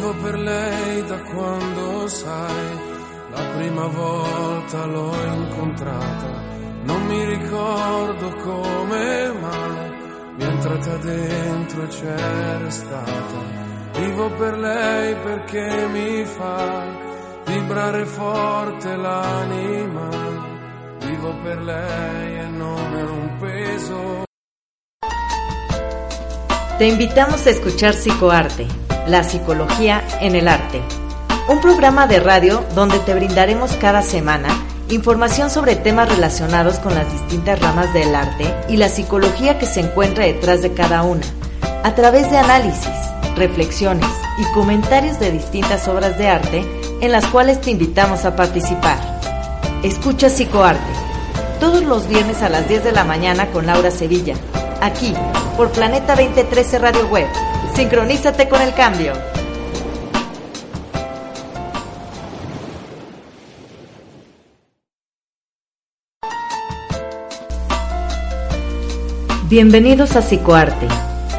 Vivo per lei da quando sai, la prima volta l'ho incontrata, non mi ricordo come mai, mi è entrata dentro e c'era stata. Vivo per lei perché mi fa vibrare forte l'anima, vivo per lei e non è un peso. Te invitamos a escuchar Psicoarte, la psicología en el arte. Un programa de radio donde te brindaremos cada semana información sobre temas relacionados con las distintas ramas del arte y la psicología que se encuentra detrás de cada una, a través de análisis, reflexiones y comentarios de distintas obras de arte en las cuales te invitamos a participar. Escucha Psicoarte, todos los viernes a las 10 de la mañana con Laura Sevilla aquí, por Planeta 2013 Radio Web. Sincronízate con el cambio. Bienvenidos a Psicoarte,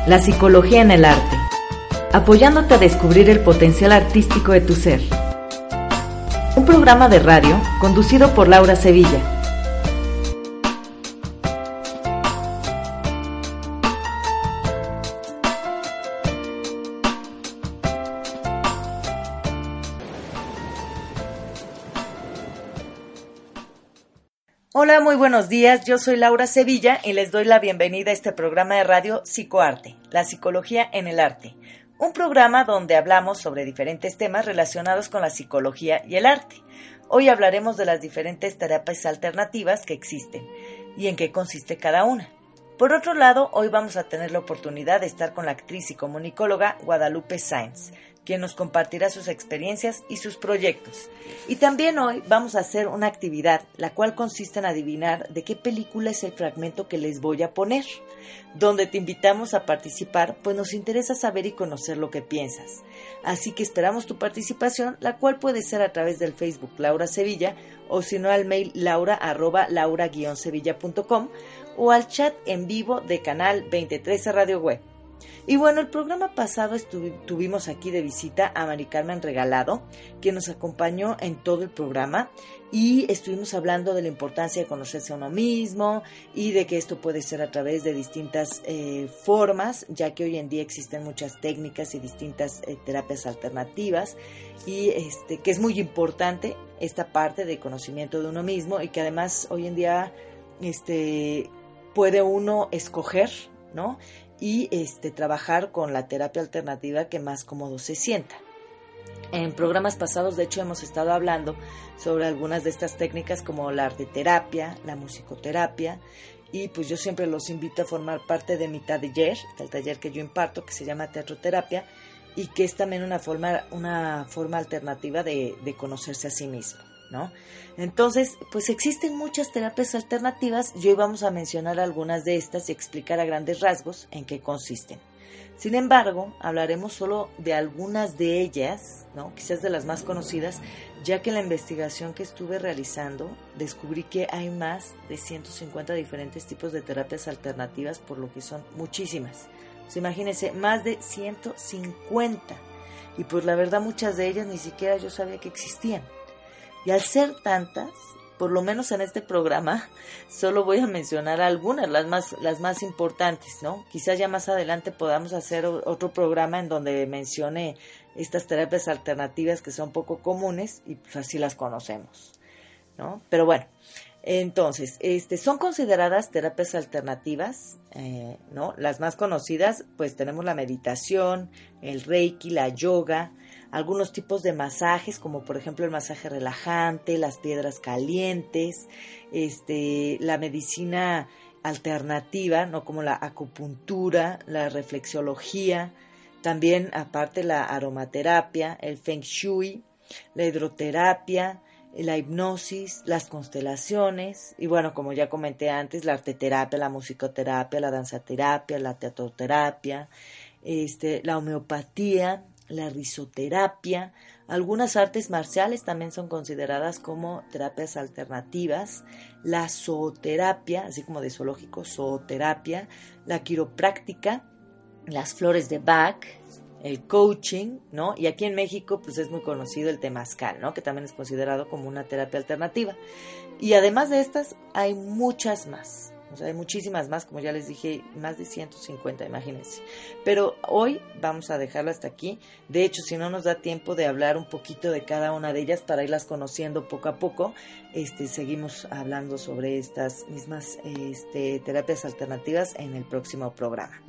la psicología en el arte, apoyándote a descubrir el potencial artístico de tu ser. Un programa de radio conducido por Laura Sevilla Hola, muy buenos días. Yo soy Laura Sevilla y les doy la bienvenida a este programa de radio Psicoarte, la psicología en el arte. Un programa donde hablamos sobre diferentes temas relacionados con la psicología y el arte. Hoy hablaremos de las diferentes terapias alternativas que existen y en qué consiste cada una. Por otro lado, hoy vamos a tener la oportunidad de estar con la actriz y comunicóloga Guadalupe Sainz, quien nos compartirá sus experiencias y sus proyectos. Y también hoy vamos a hacer una actividad, la cual consiste en adivinar de qué película es el fragmento que les voy a poner, donde te invitamos a participar, pues nos interesa saber y conocer lo que piensas. Así que esperamos tu participación, la cual puede ser a través del Facebook Laura Sevilla o si no al mail laura arroba laura-sevilla.com o al chat en vivo de Canal 23 Radio Web. Y bueno, el programa pasado tuvimos aquí de visita a Mari Carmen Regalado, que nos acompañó en todo el programa y estuvimos hablando de la importancia de conocerse a uno mismo y de que esto puede ser a través de distintas eh, formas, ya que hoy en día existen muchas técnicas y distintas eh, terapias alternativas y este, que es muy importante esta parte de conocimiento de uno mismo y que además hoy en día este, puede uno escoger ¿no? Y este, trabajar con la terapia alternativa que más cómodo se sienta. En programas pasados, de hecho, hemos estado hablando sobre algunas de estas técnicas como la arteterapia, la musicoterapia, y pues yo siempre los invito a formar parte de mi taller, del taller que yo imparto, que se llama teatroterapia, y que es también una forma, una forma alternativa de, de conocerse a sí mismo. ¿No? Entonces, pues existen muchas terapias alternativas y hoy vamos a mencionar algunas de estas y explicar a grandes rasgos en qué consisten. Sin embargo, hablaremos solo de algunas de ellas, ¿no? quizás de las más conocidas, ya que en la investigación que estuve realizando descubrí que hay más de 150 diferentes tipos de terapias alternativas, por lo que son muchísimas. Pues imagínense, más de 150. Y pues la verdad muchas de ellas ni siquiera yo sabía que existían. Y al ser tantas, por lo menos en este programa, solo voy a mencionar algunas, las más, las más importantes, ¿no? Quizás ya más adelante podamos hacer otro programa en donde mencione estas terapias alternativas que son poco comunes y pues así las conocemos, ¿no? Pero bueno, entonces, este, son consideradas terapias alternativas, eh, ¿no? Las más conocidas, pues tenemos la meditación, el reiki, la yoga, algunos tipos de masajes, como por ejemplo el masaje relajante, las piedras calientes, este, la medicina alternativa, no como la acupuntura, la reflexología, también aparte la aromaterapia, el feng shui, la hidroterapia, la hipnosis, las constelaciones y bueno, como ya comenté antes, la arteterapia, la musicoterapia, la danzaterapia, la teatroterapia, este, la homeopatía, la risoterapia, algunas artes marciales también son consideradas como terapias alternativas, la zooterapia, así como de zoológico, zooterapia, la quiropráctica, las flores de Bach, el coaching, ¿no? Y aquí en México pues es muy conocido el temazcal, ¿no? Que también es considerado como una terapia alternativa. Y además de estas hay muchas más. O sea, hay muchísimas más, como ya les dije, más de 150, imagínense. Pero hoy vamos a dejarlo hasta aquí. De hecho, si no nos da tiempo de hablar un poquito de cada una de ellas para irlas conociendo poco a poco, este, seguimos hablando sobre estas mismas este, terapias alternativas en el próximo programa.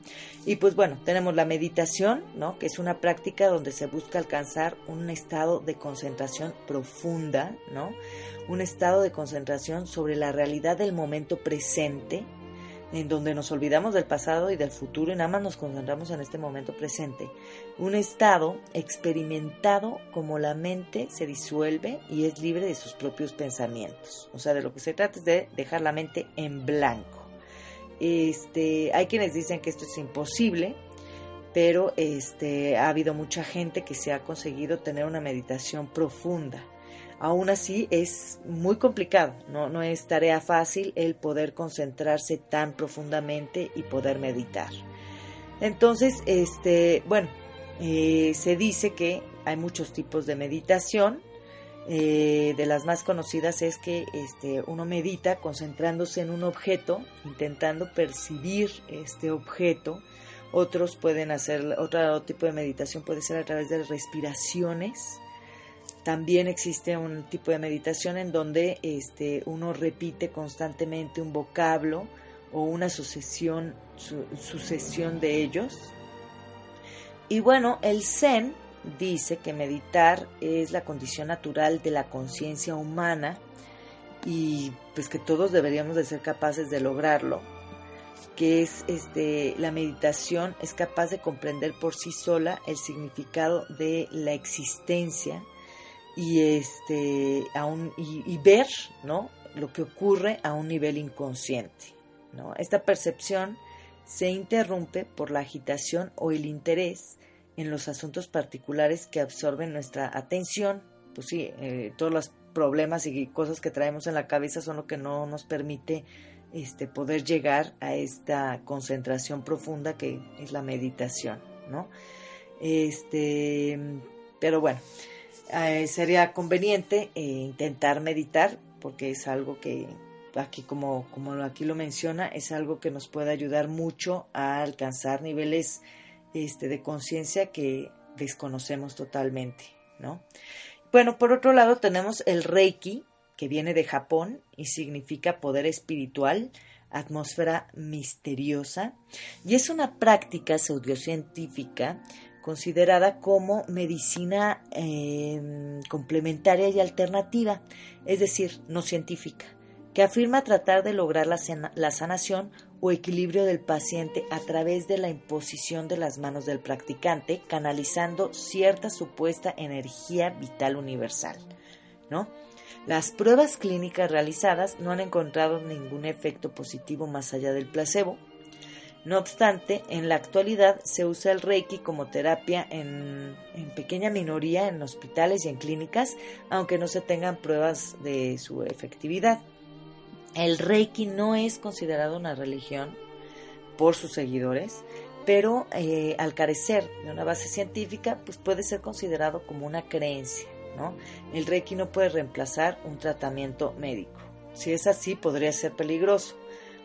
Y pues bueno, tenemos la meditación, ¿no? Que es una práctica donde se busca alcanzar un estado de concentración profunda, ¿no? Un estado de concentración sobre la realidad del momento presente, en donde nos olvidamos del pasado y del futuro y nada más nos concentramos en este momento presente. Un estado experimentado como la mente se disuelve y es libre de sus propios pensamientos. O sea, de lo que se trata es de dejar la mente en blanco. Este, hay quienes dicen que esto es imposible, pero este, ha habido mucha gente que se ha conseguido tener una meditación profunda aún así es muy complicado, no, no es tarea fácil el poder concentrarse tan profundamente y poder meditar. Entonces, este, bueno, eh, se dice que hay muchos tipos de meditación. Eh, de las más conocidas es que este, uno medita concentrándose en un objeto, intentando percibir este objeto. Otros pueden hacer, otro tipo de meditación puede ser a través de respiraciones, también existe un tipo de meditación en donde este, uno repite constantemente un vocablo o una sucesión, sucesión de ellos. Y bueno, el Zen dice que meditar es la condición natural de la conciencia humana y pues que todos deberíamos de ser capaces de lograrlo que es este la meditación es capaz de comprender por sí sola el significado de la existencia y este a un, y, ver ¿no? lo que ocurre a un nivel inconsciente. ¿no? Esta percepción se interrumpe por la agitación o el interés en los asuntos particulares que absorben nuestra atención. Pues sí, eh, todos los problemas y cosas que traemos en la cabeza son lo que no nos permite este, poder llegar a esta concentración profunda que es la meditación, ¿no? Este, pero bueno, eh, sería conveniente eh, intentar meditar porque es algo que aquí como, como aquí lo menciona es algo que nos puede ayudar mucho a alcanzar niveles este, de conciencia que desconocemos totalmente, ¿no? Bueno, por otro lado tenemos el Reiki, que viene de Japón y significa poder espiritual, atmósfera misteriosa, y es una práctica pseudocientífica considerada como medicina em, complementaria y alternativa, es decir, no científica, que afirma tratar de lograr la, la sanación o equilibrio del paciente a través de la imposición de las manos del practicante, canalizando cierta supuesta energía vital universal. ¿no? Las pruebas clínicas realizadas no han encontrado ningún efecto positivo más allá del placebo, no obstante, en la actualidad se usa el Reiki como terapia en, pequeña minoría en hospitales y en clínicas, aunque no se tengan pruebas de su efectividad. El Reiki no es considerado una religión por sus seguidores, pero eh, al carecer de una base científica, pues puede ser considerado como una creencia. ¿no? El Reiki no puede reemplazar un tratamiento médico. Si es así, podría ser peligroso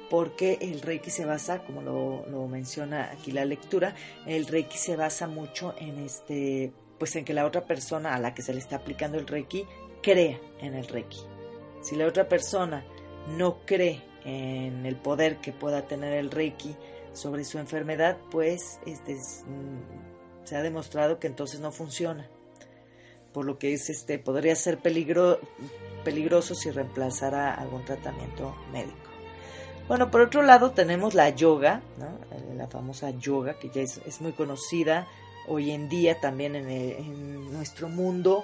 porque el Reiki se basa, como lo, menciona aquí la lectura, el Reiki se basa mucho en este, pues en que la otra persona a la que se le está aplicando el Reiki crea en el Reiki. Si la otra persona no cree en el poder que pueda tener el Reiki sobre su enfermedad, pues este, mm, se ha demostrado que entonces no funciona. Por lo que es este podría ser peligro, peligroso si reemplazara algún tratamiento médico. Bueno, por otro lado tenemos la yoga, eh, la famosa yoga, que ya es, muy conocida hoy en día también en, nuestro mundo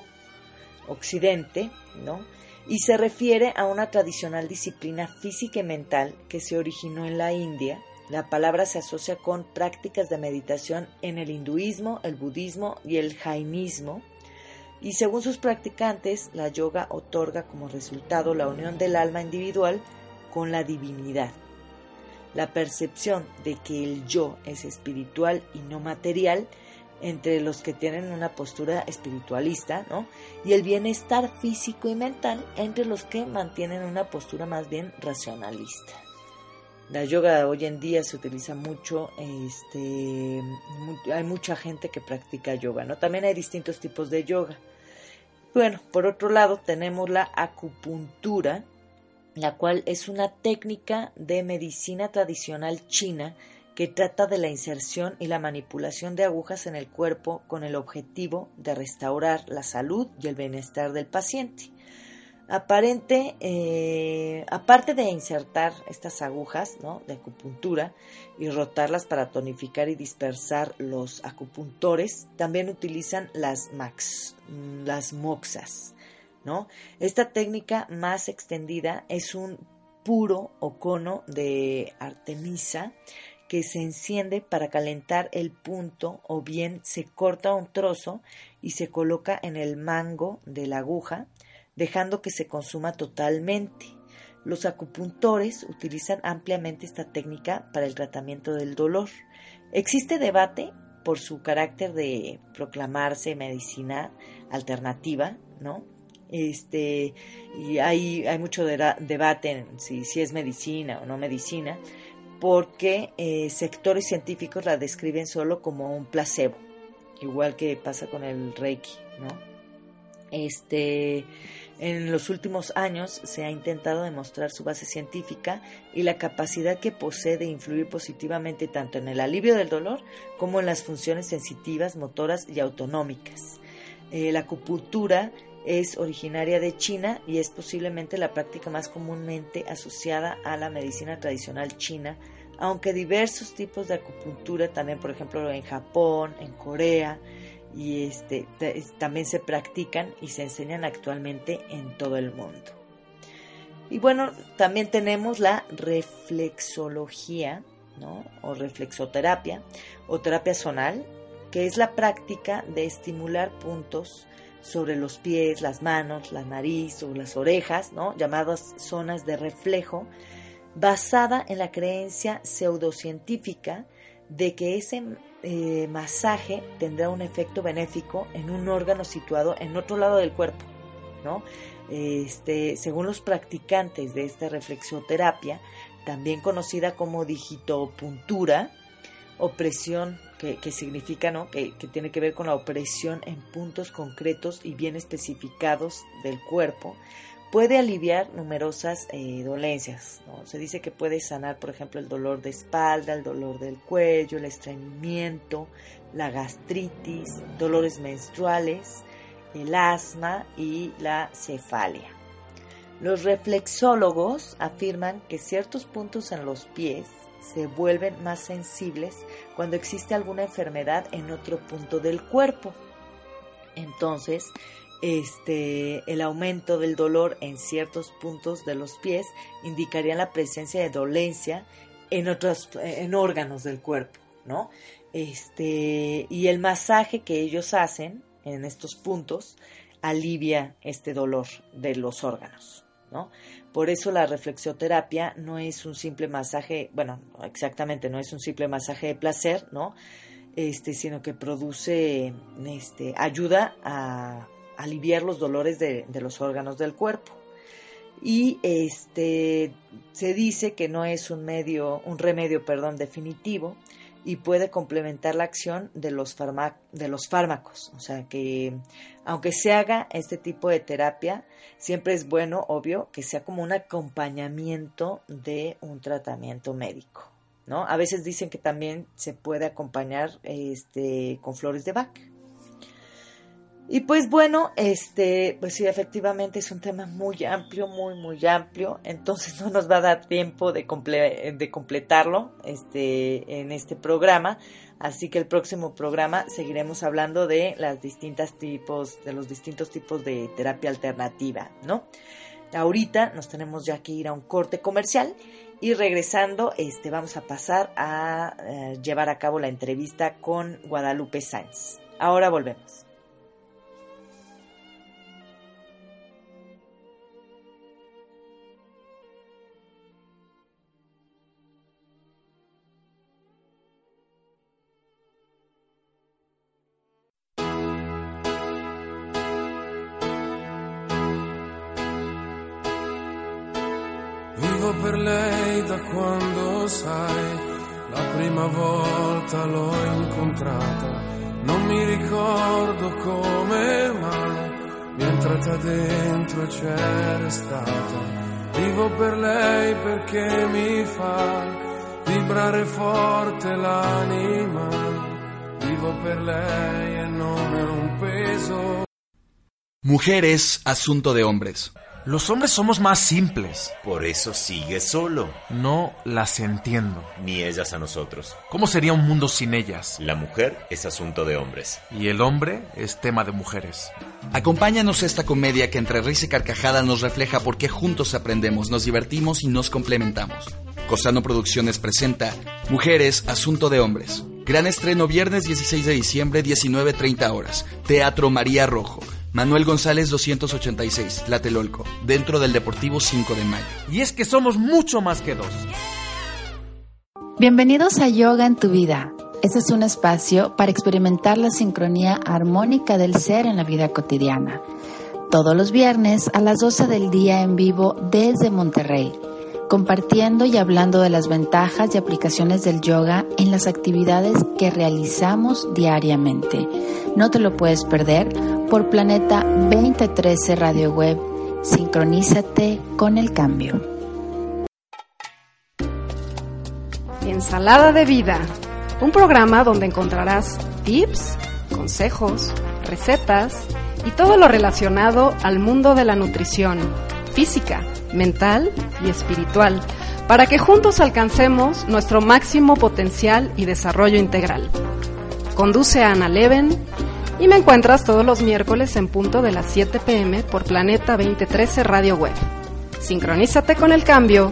occidente, ¿no? y se refiere a una tradicional disciplina física y mental que se originó en la India. La palabra se asocia con prácticas de meditación en el hinduismo, el budismo y el jainismo. Y según sus practicantes, la yoga otorga como resultado la unión del alma individual con la divinidad. La percepción de que el yo es espiritual y no material entre los que tienen una postura espiritualista, ¿no? Y el bienestar físico y mental entre los que mantienen una postura más bien racionalista. La yoga hoy en día se utiliza mucho, este, hay mucha gente que practica yoga, ¿no? También hay distintos tipos de yoga. Bueno, por otro lado tenemos la acupuntura, la cual es una técnica de medicina tradicional china que trata de la inserción y la manipulación de agujas en el cuerpo con el objetivo de restaurar la salud y el bienestar del paciente. Aparente, eh, aparte de insertar estas agujas de acupuntura y rotarlas para tonificar y dispersar los acupuntores, también utilizan las, max, las moxas. ¿No? Esta técnica más extendida es un puro o cono de artemisa que se enciende para calentar el punto o bien se corta un trozo y se coloca en el mango de la aguja, dejando que se consuma totalmente. Los acupuntores utilizan ampliamente esta técnica para el tratamiento del dolor. Existe debate por su carácter de proclamarse medicina alternativa, ¿no? Este, y hay, hay mucho debate en si, si es medicina o no medicina, porque eh, sectores científicos la describen solo como un placebo, igual que pasa con el Reiki, ¿no? Este, en los últimos años se ha intentado demostrar su base científica y la capacidad que posee de influir positivamente tanto en el alivio del dolor como en las funciones sensitivas, motoras y autonómicas. Eh, la acupuntura es originaria de China y es posiblemente la práctica más comúnmente asociada a la medicina tradicional china aunque diversos tipos de acupuntura también, por ejemplo, en Japón, en Corea, y este, también se practican y se enseñan actualmente en todo el mundo. Y bueno, también tenemos la reflexología, ¿no? O reflexoterapia, o terapia zonal, que es la práctica de estimular puntos sobre los pies, las manos, la nariz o las orejas, ¿no? llamadas zonas de reflejo, basada en la creencia pseudocientífica de que ese eh, masaje tendrá un efecto benéfico en un órgano situado en otro lado del cuerpo, ¿no? Este, según los practicantes de esta reflexoterapia, también conocida como digitopuntura, opresión que, significa. Que, que, tiene que ver con la opresión en puntos concretos y bien especificados del cuerpo, puede aliviar numerosas eh, dolencias. Se dice que puede sanar, por ejemplo, el dolor de espalda, el dolor del cuello, el estreñimiento, la gastritis, dolores menstruales, el asma y la cefalia. Los reflexólogos afirman que ciertos puntos en los pies se vuelven más sensibles cuando existe alguna enfermedad en otro punto del cuerpo. Entonces, este, el aumento del dolor en ciertos puntos de los pies indicaría la presencia de dolencia en otros en órganos del cuerpo, ¿no? Este, y el masaje que ellos hacen en estos puntos alivia este dolor de los órganos, Por eso la reflexioterapia no es un simple masaje, bueno, exactamente, no es un simple masaje de placer, ¿no? Este, sino que produce, este, ayuda a aliviar los dolores de, los órganos del cuerpo. Y este se dice que no es un medio, un remedio, perdón, definitivo y puede complementar la acción de los, de los fármacos. O sea que aunque se haga este tipo de terapia, siempre es bueno, obvio, que sea como un acompañamiento de un tratamiento médico. ¿no? A veces dicen que también se puede acompañar este, con flores de Bach. Y pues bueno, este, pues sí, efectivamente es un tema muy amplio, muy, muy amplio, entonces no nos va a dar tiempo de, de completarlo este, en este programa, así que el próximo programa seguiremos hablando de las distintas tipos, de los distintos tipos de terapia alternativa, ¿no? Ahorita nos tenemos ya que ir a un corte comercial y regresando, este, vamos a pasar a eh, llevar a cabo la entrevista con Guadalupe Sáenz. Ahora volvemos. Per lei da quando sai, la prima volta l'ho incontrata, non mi ricordo come mai, mi è entrata dentro e c'era stata. Vivo per lei perché mi fa vibrare forte l'anima, vivo per lei e non è un peso. Mujeres, asunto de hombres. Los hombres somos más simples. Por eso sigue solo. No las entiendo. Ni ellas a nosotros. ¿Cómo sería un mundo sin ellas? La mujer es asunto de hombres. Y el hombre es tema de mujeres. Acompáñanos a esta comedia que entre risa y carcajada nos refleja por qué juntos aprendemos, nos divertimos y nos complementamos. Cosano Producciones presenta Mujeres, Asunto de Hombres. Gran estreno viernes 16 de diciembre, 19.30 horas. Teatro María Rojo. Manuel González 286, Tlatelolco, dentro del Deportivo 5 de Mayo. Y es que somos mucho más que dos. Bienvenidos a Yoga en tu vida. Este es un espacio para experimentar la sincronía armónica del ser en la vida cotidiana. Todos los viernes a las 12 del día en vivo desde Monterrey, compartiendo y hablando de las ventajas y aplicaciones del yoga en las actividades que realizamos diariamente. No te lo puedes perder por Planeta 2013 Radio Web. Sincronízate con el cambio. Ensalada de Vida, un programa donde encontrarás tips, consejos, recetas y todo lo relacionado al mundo de la nutrición, física, mental y espiritual, para que juntos alcancemos nuestro máximo potencial y desarrollo integral. Conduce a Ana Leven y me encuentras todos los miércoles en punto de las 7 pm por Planeta 2013 Radio Web. Sincronízate con el cambio.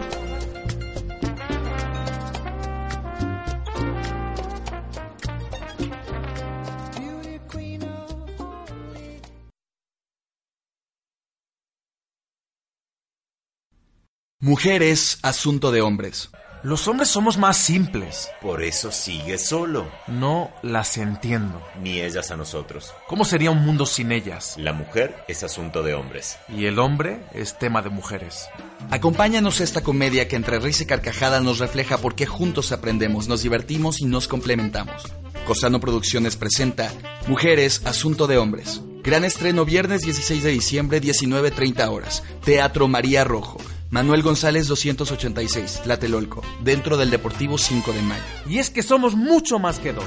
Mujeres, asunto de hombres. Los hombres somos más simples. Por eso sigue solo. No las entiendo. Ni ellas a nosotros. ¿Cómo sería un mundo sin ellas? La mujer es asunto de hombres. Y el hombre es tema de mujeres. Acompáñanos a esta comedia que entre risa y carcajada nos refleja por qué juntos aprendemos, nos divertimos y nos complementamos. Cosano Producciones presenta Mujeres, Asunto de Hombres. Gran estreno viernes 16 de diciembre, 19.30 horas. Teatro María Rojo. Manuel González 286, Tlatelolco, dentro del Deportivo 5 de Mayo. Y es que somos mucho más que dos.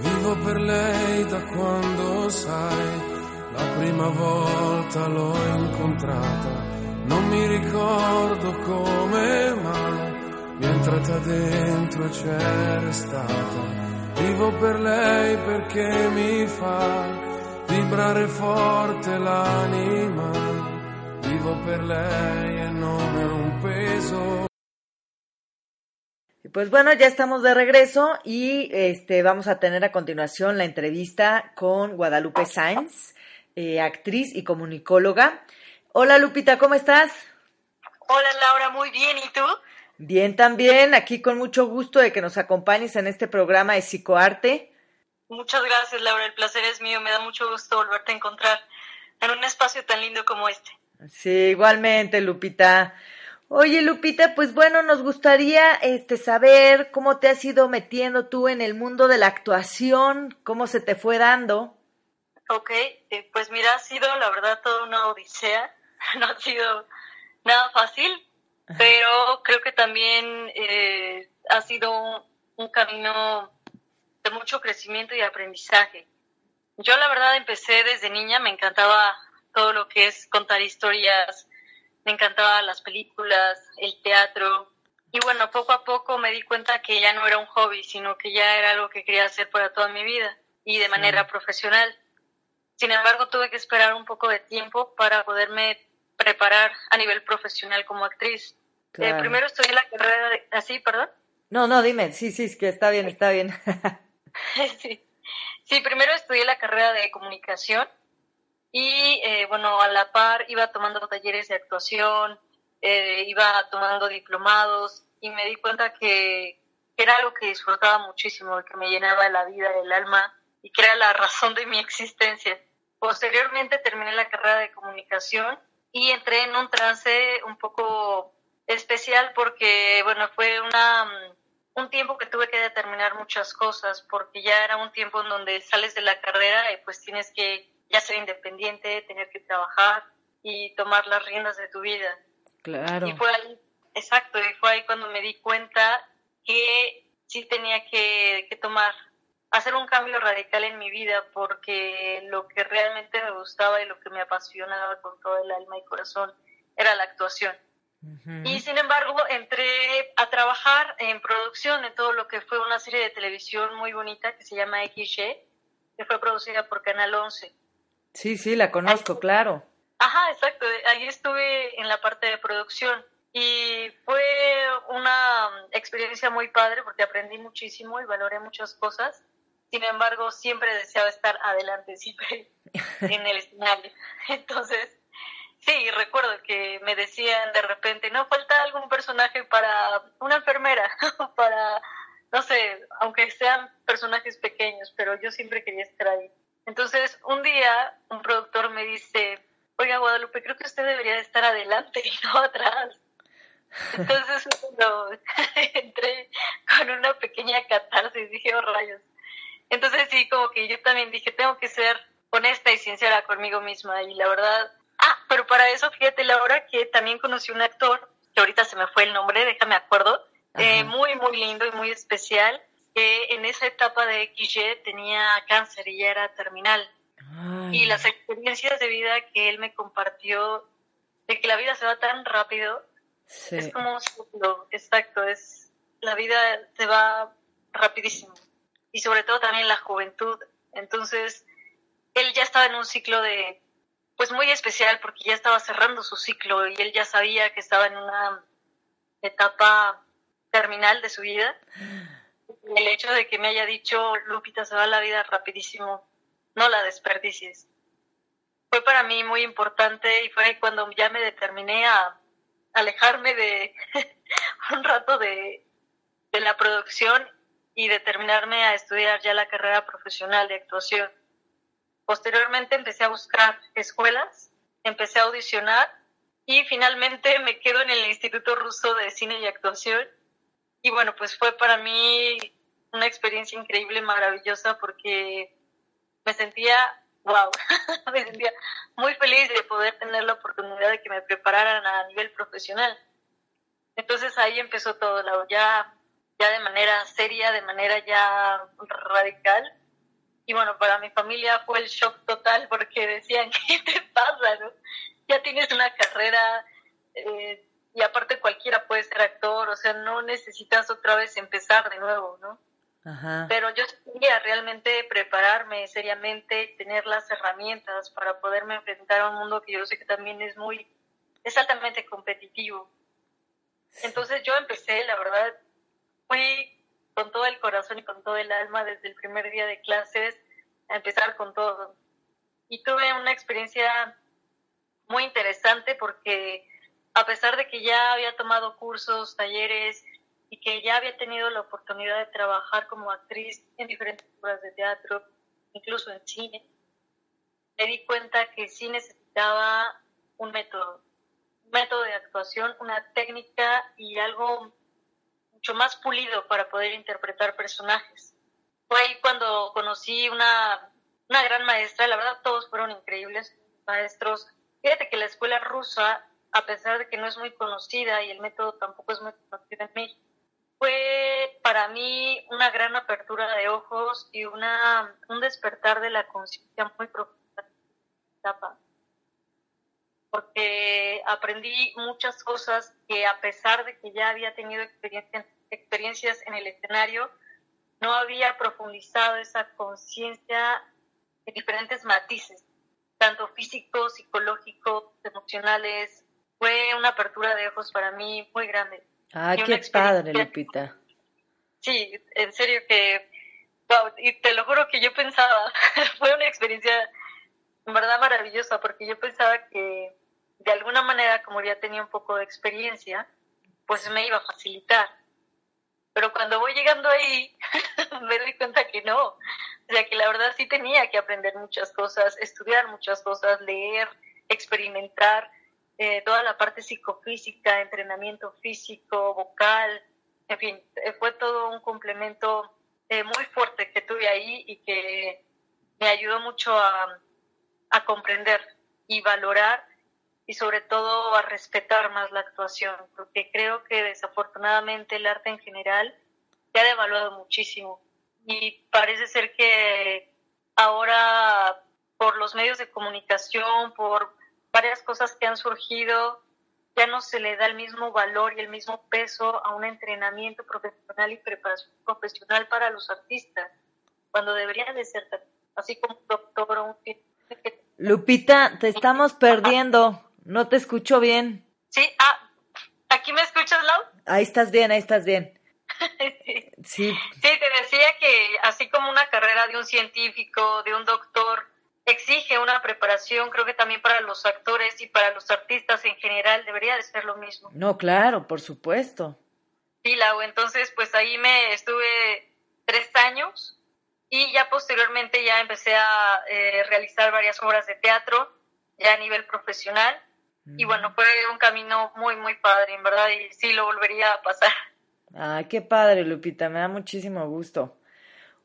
Vivo per lei da quando sai, la prima volta l'ho incontrata, non mi ricordo come mai, mi è entrata dentro e c'era stata. Vivo per lei perché mi fa vibrare forte l'anima, vivo per lei e non è un peso. Y Pues bueno, ya estamos de regreso y este vamos a tener a continuación la entrevista con Guadalupe Sainz, eh, actriz y comunicóloga. Hola Lupita, ¿cómo estás? Hola Laura, muy bien, ¿y tú? Bien también, aquí con mucho gusto de que nos acompañes en este programa de psicoarte. Muchas gracias Laura, el placer es mío, me da mucho gusto volverte a encontrar en un espacio tan lindo como este. Sí, igualmente Lupita. Oye Lupita, pues bueno, nos gustaría este saber cómo te has ido metiendo tú en el mundo de la actuación, cómo se te fue dando. Ok, eh, pues mira, ha sido la verdad toda una odisea, no ha sido nada fácil, pero creo que también eh, ha sido un, un camino de mucho crecimiento y aprendizaje. Yo la verdad empecé desde niña, me encantaba todo lo que es contar historias, me encantaban las películas, el teatro. Y bueno, poco a poco me di cuenta que ya no era un hobby, sino que ya era algo que quería hacer para toda mi vida y de manera profesional. Sin embargo, tuve que esperar un poco de tiempo para poderme preparar a nivel profesional como actriz. Eh, primero estudié la carrera de... ¿Así, perdón? No, no, dime, sí, sí, es que está bien, está bien. sí. Sí, primero estudié la carrera de comunicación y, eh, bueno, a la par iba tomando talleres de actuación, eh, iba tomando diplomados y me di cuenta que era algo que disfrutaba muchísimo, que me llenaba la vida, el alma y que era la razón de mi existencia. Posteriormente terminé la carrera de comunicación y entré en un trance un poco especial porque, bueno, fue una, un tiempo que tuve que determinar muchas cosas porque ya era un tiempo en donde sales de la carrera y pues tienes que ya ser independiente, tener que trabajar y tomar las riendas de tu vida. Claro. Y fue ahí, exacto, y fue ahí cuando me di cuenta que sí tenía que, que tomar, hacer un cambio radical en mi vida porque lo que realmente me gustaba y lo que me apasionaba con todo el alma y corazón era la actuación. Y sin embargo, entré a trabajar en producción en todo lo que fue una serie de televisión muy bonita que se llama XY, que fue producida por Canal 11. Sí, sí, la conozco, claro. Ajá, exacto. Ahí estuve en la parte de producción y fue una experiencia muy padre porque aprendí muchísimo y valoré muchas cosas. Sin embargo, siempre deseaba estar adelante, siempre en el escenario. Entonces, sí, recuerdo que me decían de repente, no falta algún personaje para una enfermera, para, no sé, aunque sean personajes pequeños, pero yo siempre quería estar ahí. Entonces, un día un productor me dice, oiga Guadalupe, creo que usted debería de estar adelante y no atrás. Entonces, cuando entré con una pequeña catarsis, dije, oh rayos. Entonces, sí, como que yo también dije, tengo que ser honesta y sincera conmigo misma. Y la verdad, ah, pero para eso, fíjate, Laura, que también conocí un actor, que ahorita se me fue el nombre, déjame acuerdo, eh, muy, muy lindo y muy especial en esa etapa de XY tenía cáncer y ya era terminal. Y las experiencias de vida que él me compartió, de que la vida se va tan rápido, es como un ciclo, exacto, es la vida se va rapidísimo. Y sobre todo también la juventud. Entonces, él ya estaba en un ciclo de, pues muy especial porque ya estaba cerrando su ciclo y él ya sabía que estaba en una etapa terminal de su vida el hecho de que me haya dicho, Lupita, se va la vida rapidísimo, no la desperdicies. Fue para mí muy importante y fue cuando ya me determiné a alejarme de un rato de, de la producción y determinarme a estudiar ya la carrera profesional de actuación. Posteriormente empecé a buscar escuelas, empecé a audicionar y finalmente me quedo en el Instituto Ruso de Cine y Actuación. Y bueno, pues fue para mí una experiencia increíble, maravillosa, porque me sentía, wow, me sentía muy feliz de poder tener la oportunidad de que me prepararan a nivel profesional. Entonces ahí empezó todo, ya, ya de manera seria, de manera ya radical. Y bueno, para mi familia fue el shock total porque decían, ¿qué te pasa? No? Ya tienes una carrera eh, y aparte cualquiera puede ser actor, o sea, no necesitas otra vez empezar de nuevo, ¿no? Pero yo quería realmente prepararme seriamente, tener las herramientas para poderme enfrentar a un mundo que yo sé que también es muy, es altamente competitivo. Entonces yo empecé, la verdad, fui con todo el corazón y con todo el alma desde el primer día de clases a empezar con todo. Y tuve una experiencia muy interesante porque a pesar de que ya había tomado cursos, talleres, y que ya había tenido la oportunidad de trabajar como actriz en diferentes obras de teatro, incluso en cine, me di cuenta que sí necesitaba un método, un método de actuación, una técnica y algo mucho más pulido para poder interpretar personajes. Fue ahí cuando conocí una, una gran maestra, la verdad todos fueron increíbles maestros. Fíjate que la escuela rusa, a pesar de que no es muy conocida y el método tampoco es muy conocido en México, fue para mí una gran apertura de ojos y una, un despertar de la conciencia muy profunda etapa. Porque aprendí muchas cosas que a pesar de que ya había tenido experiencias en el escenario, no había profundizado esa conciencia en diferentes matices, tanto físico, psicológico, emocionales. Fue una apertura de ojos para mí muy grande. Ah, qué padre, Lupita. Sí, en serio que, wow, y te lo juro que yo pensaba, fue una experiencia en verdad maravillosa, porque yo pensaba que de alguna manera, como ya tenía un poco de experiencia, pues me iba a facilitar. Pero cuando voy llegando ahí, me doy cuenta que no, O sea que la verdad sí tenía que aprender muchas cosas, estudiar muchas cosas, leer, experimentar, eh, toda la parte psicofísica, entrenamiento físico, vocal, en fin, eh, fue todo un complemento eh, muy fuerte que tuve ahí y que me ayudó mucho a, a comprender y valorar y sobre todo a respetar más la actuación, porque creo que desafortunadamente el arte en general se ha devaluado muchísimo y parece ser que ahora por los medios de comunicación, por varias cosas que han surgido, ya no se le da el mismo valor y el mismo peso a un entrenamiento profesional y preparación profesional para los artistas, cuando deberían de ser así como un doctor o un Lupita, te estamos perdiendo. No te escucho bien. Sí, ah, ¿aquí me escuchas, Lau? Ahí estás bien, ahí estás bien. sí. sí. Sí, te decía que así como una carrera de un científico, de un doctor, exige una preparación, creo que también para los actores y para los artistas en general debería de ser lo mismo. No, claro, por supuesto. Sí, Lau, entonces pues ahí me estuve tres años y ya posteriormente ya empecé a eh, realizar varias obras de teatro ya a nivel profesional y mm. bueno, fue un camino muy, muy padre, en verdad, y sí lo volvería a pasar. Ah, qué padre, Lupita, me da muchísimo gusto.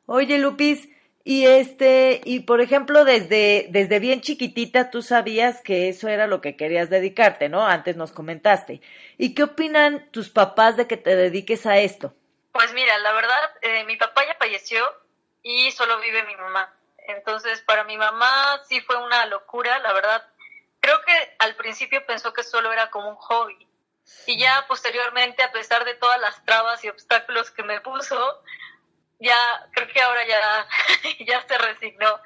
Oye, Lupis, y este, y por ejemplo, desde, desde bien chiquitita tú sabías que eso era lo que querías dedicarte, ¿no? Antes nos comentaste. ¿Y qué opinan tus papás de que te dediques a esto? Pues mira, la verdad, eh, mi papá ya falleció y solo vive mi mamá. Entonces, para mi mamá sí fue una locura, la verdad. Creo que al principio pensó que solo era como un hobby. Y ya posteriormente, a pesar de todas las trabas y obstáculos que me puso, ya creo que ahora ya, ya se resignó.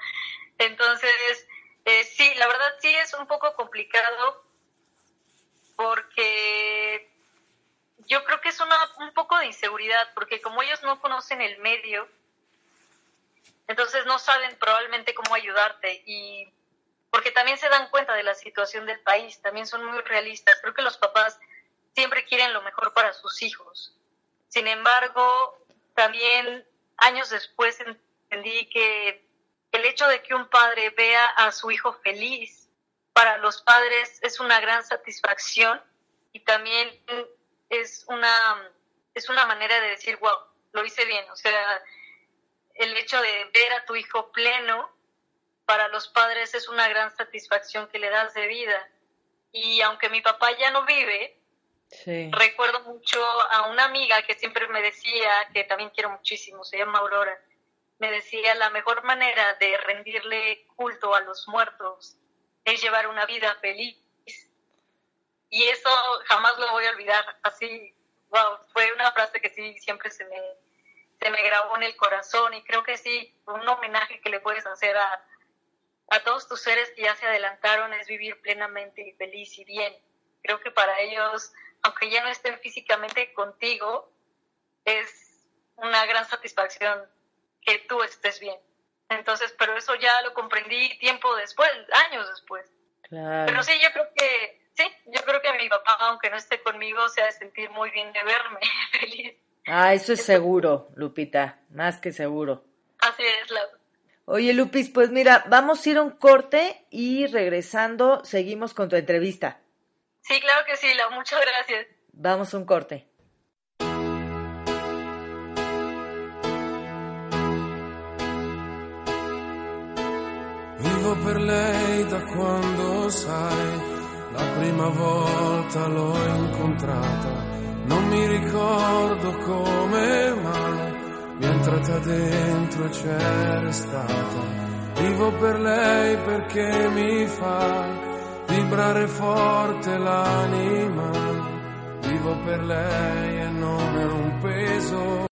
Entonces, eh, sí, la verdad sí es un poco complicado porque yo creo que es una, un poco de inseguridad, porque como ellos no conocen el medio, entonces no saben probablemente cómo ayudarte y porque también se dan cuenta de la situación del país, también son muy realistas. Creo que los papás siempre quieren lo mejor para sus hijos. Sin embargo, también años después entendí que el hecho de que un padre vea a su hijo feliz para los padres es una gran satisfacción y también es una es una manera de decir wow lo hice bien o sea el hecho de ver a tu hijo pleno para los padres es una gran satisfacción que le das de vida y aunque mi papá ya no vive Recuerdo mucho a una amiga que siempre me decía, que también quiero muchísimo, se llama Aurora, me decía, la mejor manera de rendirle culto a los muertos es llevar una vida feliz. Y eso jamás lo voy a olvidar. Así, wow, fue una frase que sí siempre se me, se me grabó en el corazón y creo que sí, un homenaje que le puedes hacer a, a todos tus seres que ya se adelantaron es vivir plenamente y feliz y bien. Creo que para ellos aunque ya no estén físicamente contigo, es una gran satisfacción que tú estés bien. Entonces, pero eso ya lo comprendí tiempo después, años después. Pero sí, yo creo que, sí, yo creo que mi papá, aunque no esté conmigo, se ha de sentir muy bien de verme feliz. Ah, eso es seguro, Lupita, más que seguro. Así es, la... Oye, Lupis, pues mira, vamos a ir a un corte y regresando seguimos con tu entrevista. Sí, claro que sí, Lau, muchas gracias. Vamos a un corte. Vivo per lei da quando sai, la prima volta l'ho incontrata, non mi ricordo come mai, mentre te dentro c'era stata. Vivo per lei perché mi fa vibrare forte l'anima, vivo per lei e non è un peso.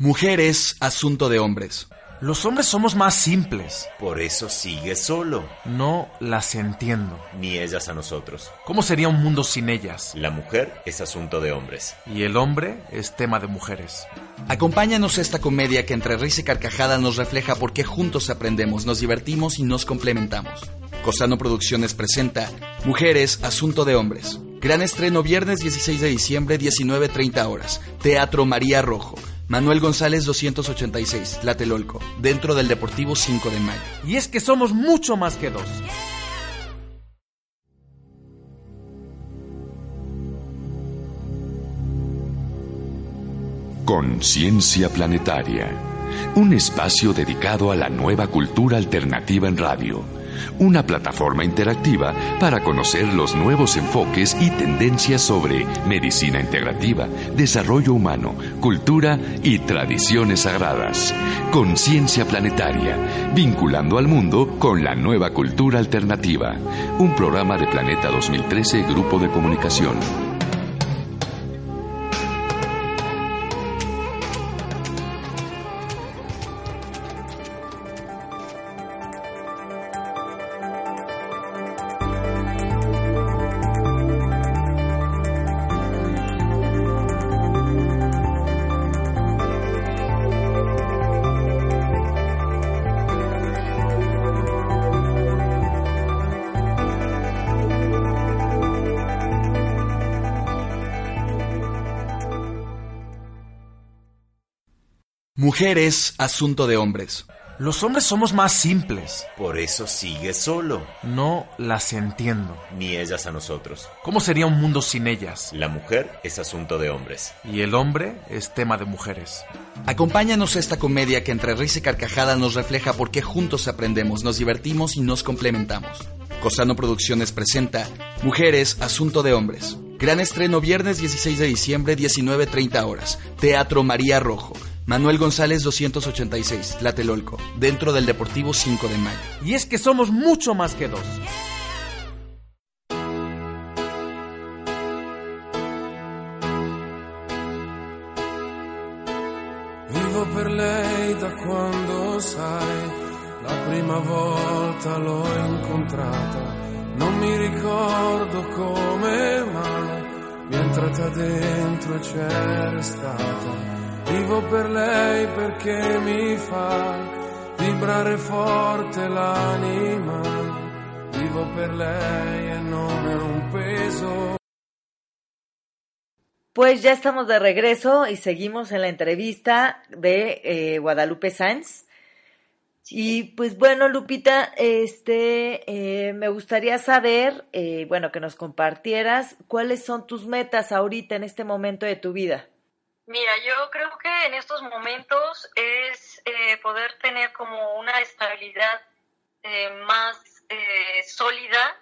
Mujeres, asunto de hombres. Los hombres somos más simples. Por eso sigue solo. No las entiendo. Ni ellas a nosotros. ¿Cómo sería un mundo sin ellas? La mujer es asunto de hombres. Y el hombre es tema de mujeres. Acompáñanos a esta comedia que entre risa y carcajada nos refleja por qué juntos aprendemos, nos divertimos y nos complementamos. Cosano Producciones presenta Mujeres, Asunto de Hombres. Gran estreno viernes 16 de diciembre, 19.30 horas. Teatro María Rojo. Manuel González 286, Tlatelolco, dentro del Deportivo 5 de Mayo. Y es que somos mucho más que dos. Conciencia Planetaria, un espacio dedicado a la nueva cultura alternativa en radio, una plataforma interactiva para conocer los nuevos enfoques y tendencias sobre medicina integrativa, desarrollo humano, cultura y tradiciones sagradas. Conciencia Planetaria, vinculando al mundo con la nueva cultura alternativa, un programa de Planeta 2013 Grupo de Comunicación. Mujeres, asunto de hombres. Los hombres somos más simples. Por eso sigue solo. No las entiendo. Ni ellas a nosotros. ¿Cómo sería un mundo sin ellas? La mujer es asunto de hombres. Y el hombre es tema de mujeres. Acompáñanos a esta comedia que entre risa y carcajada nos refleja por qué juntos aprendemos, nos divertimos y nos complementamos. Cosano Producciones presenta Mujeres, Asunto de Hombres. Gran estreno viernes 16 de diciembre, 19.30 horas. Teatro María Rojo. Manuel González 286, Tlatelolco, dentro del Deportivo 5 de Mayo. Y es que somos mucho más que dos. Vivo per lei da quando sai, la prima volta l'ho incontrata, non mi ricordo come mai, mi è entrata dentro e c'era stata. Vivo per lei perché mi fa vibrare forte l'anima, vivo per lei e non è un peso. Pues ya estamos de regreso y seguimos en la entrevista de eh, Guadalupe Sáenz. Y pues bueno, Lupita, este, eh, me gustaría saber, eh, bueno, que nos compartieras cuáles son tus metas ahorita en este momento de tu vida. Mira, yo creo que en estos momentos es eh, poder tener como una estabilidad eh, más eh, sólida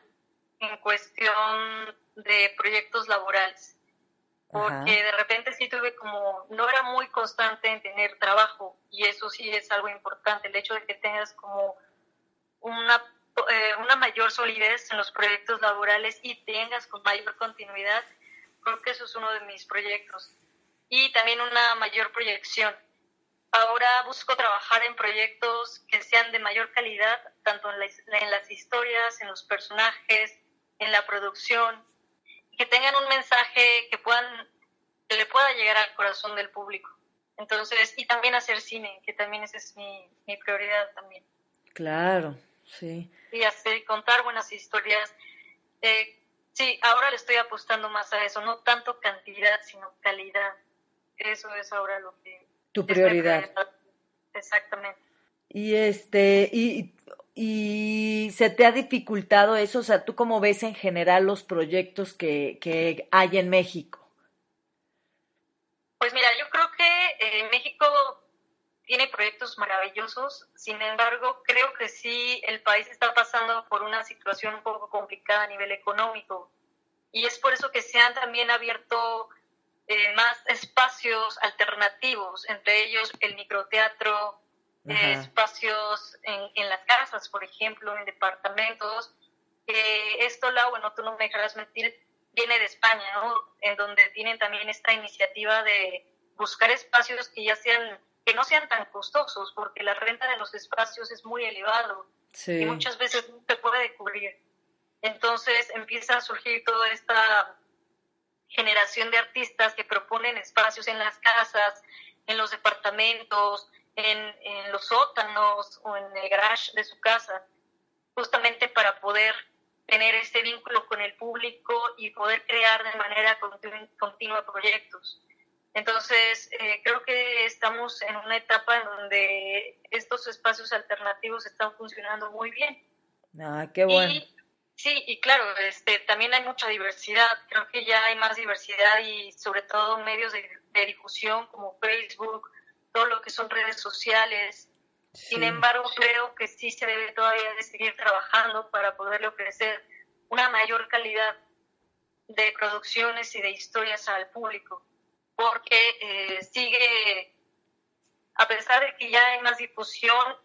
en cuestión de proyectos laborales porque de repente sí tuve como, no era muy constante en tener trabajo y eso sí es algo importante, el hecho de que tengas como una, eh, una mayor solidez en los proyectos laborales y tengas con mayor continuidad, creo que eso es uno de mis proyectos. Y también una mayor proyección. Ahora busco trabajar en proyectos que sean de mayor calidad, tanto en, en las historias, en los personajes, en la producción, que tengan un mensaje que puedan que le pueda llegar al corazón del público. Entonces, y también hacer cine, que también esa es mi, mi prioridad también. Claro, sí. Y hacer, contar buenas historias. Eh, sí, ahora le estoy apostando más a eso, no tanto cantidad, sino calidad. Eso es ahora lo que... Tu prioridad. Exactamente. Y este, y, ¿Y se te ha dificultado eso? O sea, ¿tú cómo ves en general los proyectos que, que hay en México? Pues mira, yo creo que eh, México tiene proyectos maravillosos, sin embargo, creo que sí, el país está pasando por una situación un poco complicada a nivel económico. Y es por eso que se han también abierto eh, más espacios alternativos, entre ellos el microteatro, espacios en, en, las casas, por ejemplo, en departamentos. Eh, esto, la, bueno, tú no me dejarás mentir, viene de España, ¿no? En donde tienen también esta iniciativa de buscar espacios que ya sean, que no sean tan costosos, porque la renta de los espacios es muy elevado y muchas veces no se puede cubrir. Entonces empieza a surgir toda esta generación de artistas que proponen espacios en las casas, en los departamentos, en, los sótanos o en el garage de su casa, justamente para poder tener ese vínculo con el público y poder crear de manera continua proyectos. Entonces, eh, creo que estamos en una etapa en donde estos espacios alternativos están funcionando muy bien. Ah, qué bueno. Sí, y claro, este, también hay mucha diversidad. Creo que ya hay más diversidad y sobre todo medios de, difusión como Facebook, todo lo que son redes sociales. Sin embargo, creo que sí se debe todavía de seguir trabajando para poderle ofrecer una mayor calidad de producciones y de historias al público porque eh, sigue, a pesar de que ya hay más difusión,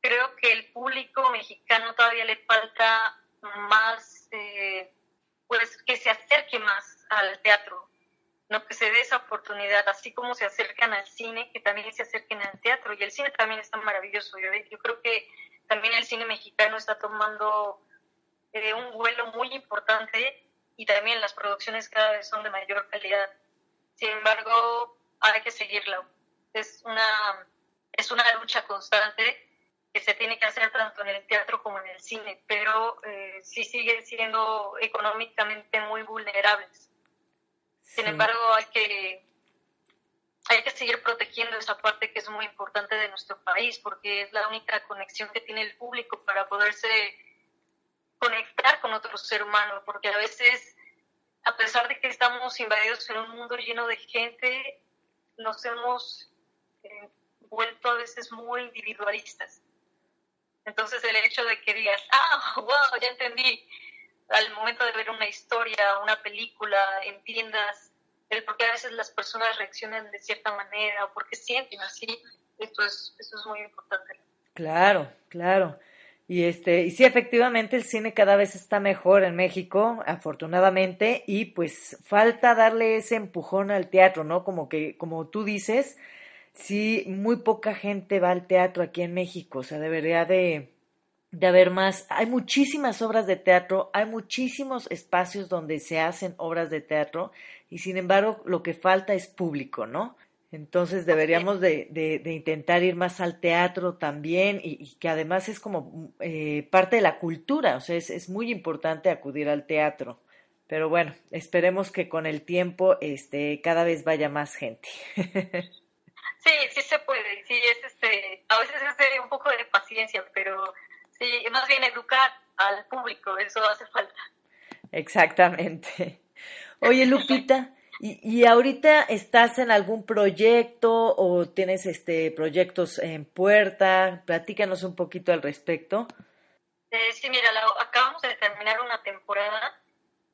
creo que el público mexicano todavía le falta más, eh, pues que se acerque más al teatro, no que se dé esa oportunidad, así como se acercan al cine, que también se acerquen al teatro, y el cine también está maravilloso, yo, creo que también el cine mexicano está tomando eh, un vuelo muy importante y también las producciones cada vez son de mayor calidad. Sin embargo, hay que seguirlo. Es una, es una lucha constante que se tiene que hacer tanto en el teatro como en el cine, pero eh, sí siguen siendo económicamente muy vulnerables. Sin embargo, hay que, hay que seguir protegiendo esa parte que es muy importante de nuestro país, porque es la única conexión que tiene el público para poderse conectar con otro ser humano, porque a veces a pesar de que estamos invadidos en un mundo lleno de gente, nos hemos eh, vuelto a veces muy individualistas. Entonces el hecho de que digas, ah, wow, ya entendí, al momento de ver una historia, una película, entiendas el por qué a veces las personas reaccionan de cierta manera o por qué sienten así, esto es, esto es muy importante. Claro, claro. Y este, y sí, efectivamente el cine cada vez está mejor en México, afortunadamente, y pues falta darle ese empujón al teatro, ¿no? Como que, como tú dices, sí, muy poca gente va al teatro aquí en México, o sea, debería de, de haber más. Hay muchísimas obras de teatro, hay muchísimos espacios donde se hacen obras de teatro, y sin embargo, lo que falta es público, ¿no? Entonces deberíamos de, de, intentar ir más al teatro también y, que además es como eh, parte de la cultura, o sea, es, es, muy importante acudir al teatro. Pero bueno, esperemos que con el tiempo este, cada vez vaya más gente. sí, sí se puede, sí, es este, a veces es un poco de paciencia, pero sí, más bien educar al público, eso hace falta. Exactamente. Oye, Lupita. ¿Y, ¿Y, ahorita estás en algún proyecto o tienes este proyectos en puerta? Platícanos un poquito al respecto. Eh, sí, mira, acabamos de terminar una temporada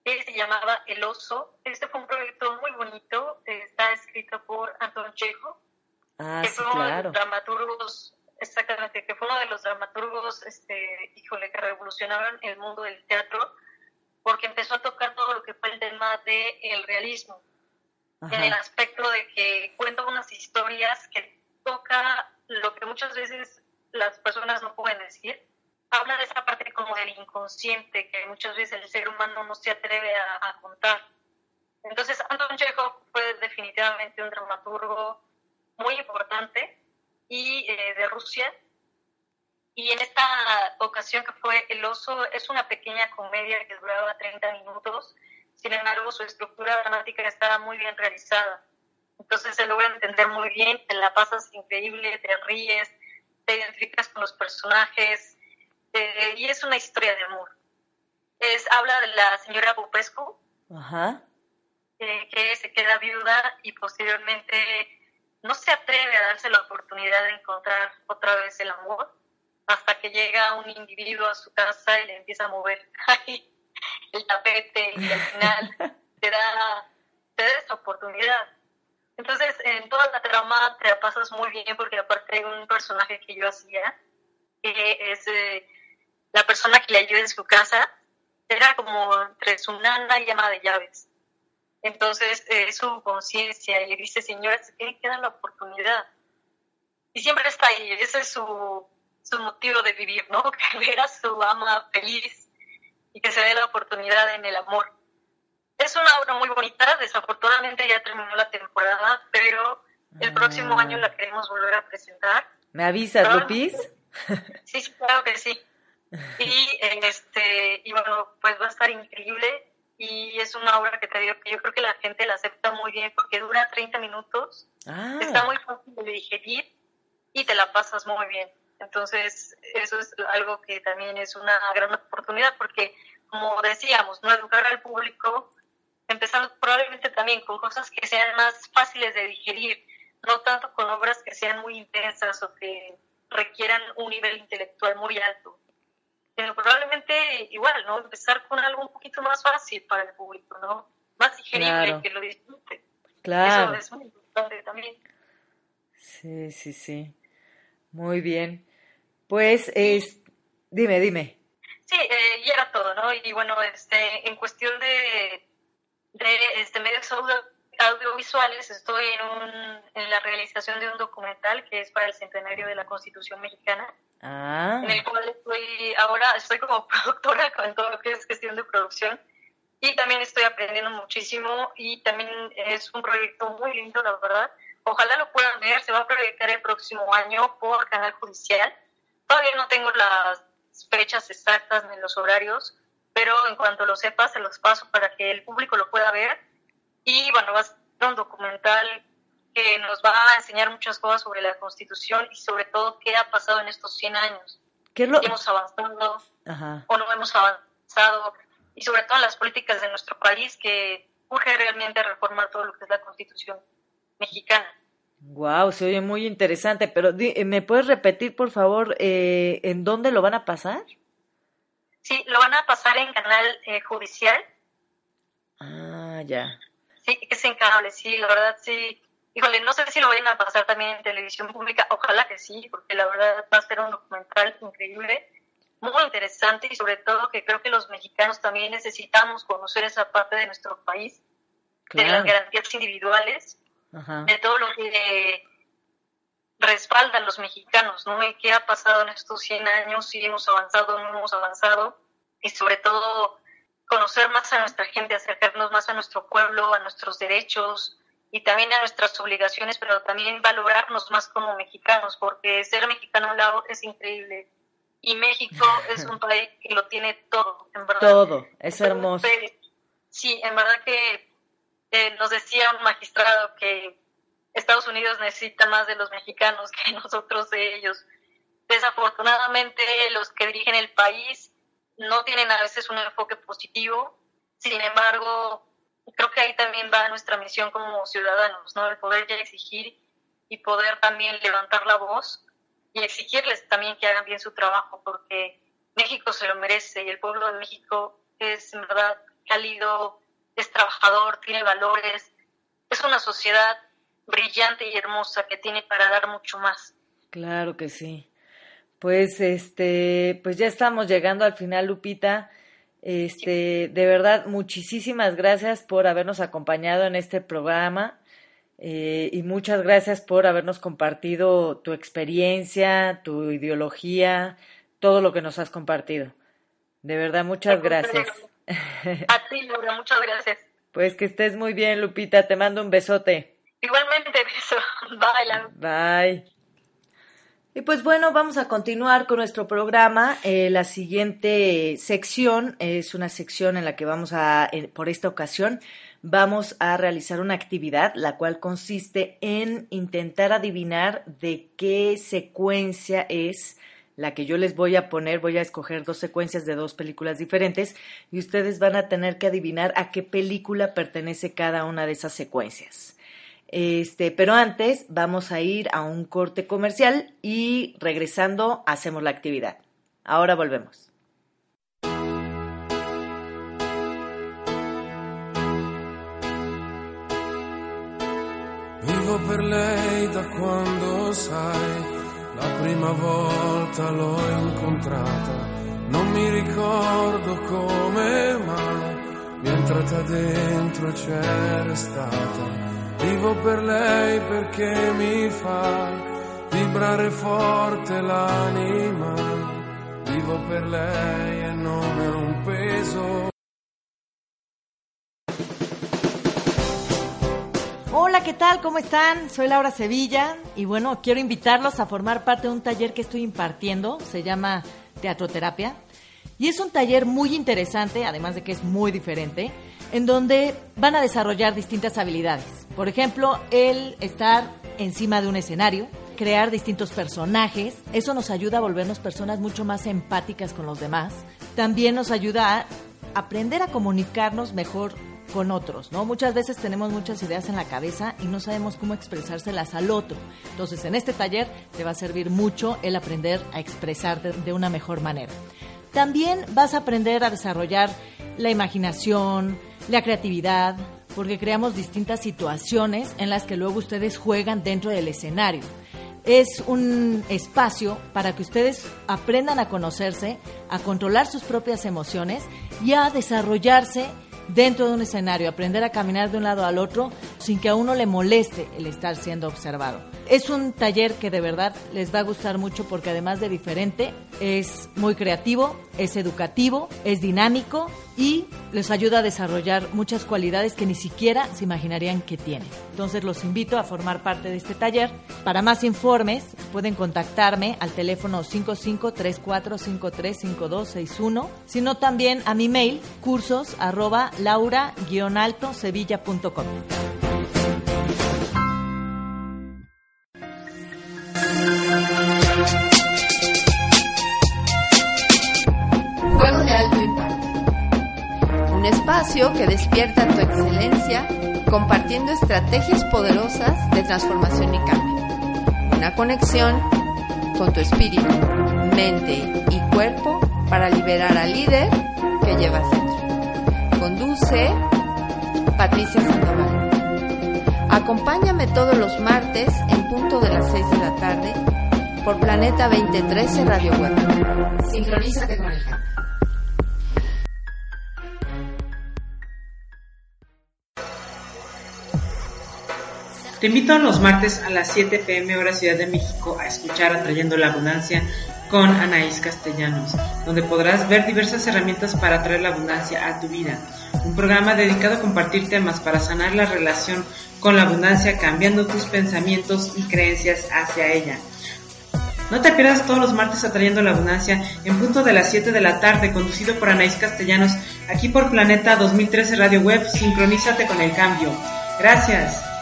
que se llamaba El Oso. Este fue un proyecto muy bonito, está escrito por Anton Chejo, ah, que sí, fue uno claro. de los dramaturgos, exactamente, que fue uno de los dramaturgos, este, híjole, que revolucionaron el mundo del teatro, porque empezó a tocar todo lo que fue el tema del el realismo en el aspecto de que cuenta unas historias que toca lo que muchas veces las personas no pueden decir. Habla de esa parte como del inconsciente que muchas veces el ser humano no se atreve a, contar. Entonces, Anton Chekhov fue definitivamente un dramaturgo muy importante y eh, de Rusia. Y en esta ocasión que fue El oso, es una pequeña comedia que duraba 30 minutos sin embargo, su estructura dramática está muy bien realizada. Entonces se logra entender muy bien, te la pasas increíble, te ríes, te identificas con los personajes eh, y es una historia de amor. Es, habla de la señora Bupescu, eh, que se queda viuda y posteriormente no se atreve a darse la oportunidad de encontrar otra vez el amor hasta que llega un individuo a su casa y le empieza a mover el tapete y al final te da, te da esa oportunidad. Entonces, en toda la trama te la pasas muy bien porque aparte hay un personaje que yo hacía, que es eh, la persona que le ayuda en su casa, era como entre su nana y llama de llaves. Entonces, eh, es su conciencia y le dice, señora, se tiene que dar la oportunidad. Y siempre está ahí, ese es su, su motivo de vivir, ¿no? Que ver a su ama feliz y que se dé la oportunidad en el amor. Es una obra muy bonita, desafortunadamente ya terminó la temporada, pero el próximo año la queremos volver a presentar. ¿Me avisas, Lupis? Sí, sí, claro que sí. Y, este, y bueno, pues va a estar increíble. Y es una obra que te digo que yo creo que la gente la acepta muy bien porque dura 30 minutos, Ah, está muy fácil de digerir y te la pasas muy bien. Entonces, eso es algo que también es una gran oportunidad porque, como decíamos, no educar al público, empezando probablemente también con cosas que sean más fáciles de digerir, no tanto con obras que sean muy intensas o que requieran un nivel intelectual muy alto, sino probablemente igual, ¿no? Empezar con algo un poquito más fácil para el público, ¿no? Más digerible, Claro. que lo disfrute. claro. Eso es muy importante también. Sí, sí, sí. Muy bien. Pues, es... dime, dime. Sí, eh, y era todo, ¿no? Y bueno, este, en cuestión de, de este, medios audio- audiovisuales, estoy en, un, en la realización de un documental que es para el centenario de la Constitución mexicana, Ah, en el cual estoy ahora, estoy como productora con todo lo que es cuestión de producción y también estoy aprendiendo muchísimo y también es un proyecto muy lindo, la verdad. Ojalá lo puedan ver, se va a proyectar el próximo año por Canal Judicial. Todavía no tengo las fechas exactas ni los horarios, pero en cuanto lo sepa se los paso para que el público lo pueda ver. Y bueno, va a ser un documental que nos va a enseñar muchas cosas sobre la Constitución y sobre todo qué ha pasado en estos 100 años. ¿qué es lo...? Hemos avanzado Ajá. o no hemos avanzado y sobre todo en las políticas de nuestro país que urge realmente reformar todo lo que es la Constitución mexicana. Wow, se oye muy interesante, pero eh, ¿me puedes repetir, por favor, eh, en dónde lo van a pasar? Sí, lo van a pasar en canal eh, judicial, Ah, ya. sí, que es en cable, sí, la verdad sí. Híjole, no sé si lo vayan a pasar también en televisión pública, ojalá que sí, porque la verdad va a ser un documental increíble, muy interesante y sobre todo que creo que los mexicanos también necesitamos conocer esa parte de nuestro país, de las garantías individuales Ajá. de todo lo que respalda a los mexicanos, ¿no? Y qué ha pasado en estos 100 años, si hemos avanzado o no hemos avanzado, y sobre todo conocer más a nuestra gente, acercarnos más a nuestro pueblo, a nuestros derechos y también a nuestras obligaciones, pero también valorarnos más como mexicanos, porque ser mexicano Lau, es increíble. Y México es un país que lo tiene todo, en verdad. Todo, es hermoso. Sí, en verdad que eh, nos decía un magistrado que Estados Unidos necesita más de los mexicanos que nosotros de ellos. Desafortunadamente, los que dirigen el país no tienen a veces un enfoque positivo. Sin embargo, creo que ahí también va nuestra misión como ciudadanos, ¿no? El poder ya exigir y poder también levantar la voz y exigirles también que hagan bien su trabajo, porque México se lo merece y el pueblo de México es en verdad cálido, es trabajador, tiene valores, es una sociedad brillante y hermosa que tiene para dar mucho más. Claro que sí. Pues este, pues ya estamos llegando al final, Lupita. Este, de verdad, muchísimas gracias por habernos acompañado en este programa eh, y muchas gracias por habernos compartido tu experiencia, tu ideología, todo lo que nos has compartido. De verdad, muchas gracias. A ti, Laura, muchas gracias. Pues que estés muy bien, Lupita. Te mando un besote. Igualmente, beso. Bye, Laura. Bye. Y pues bueno, vamos a continuar con nuestro programa. Eh, la siguiente sección es una sección en la que vamos a, por esta ocasión, vamos a realizar una actividad, la cual consiste en intentar adivinar de qué secuencia es la que yo les voy a poner. Voy a escoger dos secuencias de dos películas diferentes y ustedes van a tener que adivinar a qué película pertenece cada una de esas secuencias. Este, pero antes vamos a ir a un corte comercial y regresando hacemos la actividad. Ahora volvemos. Vivo per lei da quando sai, la prima volta l'ho incontrata, non mi ricordo come mai, mi è entrata dentro e c'era stata. Vivo per lei perché mi fa vibrare forte l'anima, vivo per lei e non è un peso. Hola, ¿qué tal? ¿Cómo están? Soy Laura Sevilla y bueno, quiero invitarlos a formar parte de un taller que estoy impartiendo, se llama Teatroterapia y es un taller muy interesante, además de que es muy diferente, en donde van a desarrollar distintas habilidades. Por ejemplo, el estar encima de un escenario, crear distintos personajes. Eso nos ayuda a volvernos personas mucho más empáticas con los demás. También nos ayuda a aprender a comunicarnos mejor con otros, ¿no? Muchas veces tenemos muchas ideas en la cabeza y no sabemos cómo expresárselas al otro. Entonces, en este taller te va a servir mucho el aprender a expresarte de una mejor manera. También vas a aprender a desarrollar la imaginación, la creatividad, porque creamos distintas situaciones en las que luego ustedes juegan dentro del escenario es un espacio para que ustedes aprendan a conocerse, a controlar sus propias emociones y a desarrollarse dentro de un escenario, aprender a caminar de un lado al otro sin que a uno le moleste el estar siendo observado. Es un taller que de verdad les va a gustar mucho porque además de diferente, es muy creativo, es educativo, es dinámico y les ayuda a desarrollar muchas cualidades que ni siquiera se imaginarían que tienen. Entonces los invito a formar parte de este taller. Para más informes pueden contactarme al teléfono 5534535261, sino también a mi mail cursos arroba laura-alto-sevilla.com. De alto impacto. Un espacio que despierta tu excelencia compartiendo estrategias poderosas de transformación y cambio. Una conexión con tu espíritu, mente y cuerpo para liberar al líder que llevas dentro. Conduce Patricia Sandoval. Acompáñame todos los martes en punto de las 6 de la tarde por Planeta 2013 Radio Web. Sincronízate con el Te invito los martes a las 7 pm hora Ciudad de México a escuchar Atrayendo la Abundancia con Anaís Castellanos, donde podrás ver diversas herramientas para atraer la abundancia a tu vida. Un programa dedicado a compartir temas para sanar la relación con la abundancia, cambiando tus pensamientos y creencias hacia ella. No te pierdas todos los martes atrayendo la abundancia en punto de las 7 de la tarde, conducido por Anaís Castellanos, aquí por Planeta 2013 Radio Web. Sincronízate con el cambio. Gracias.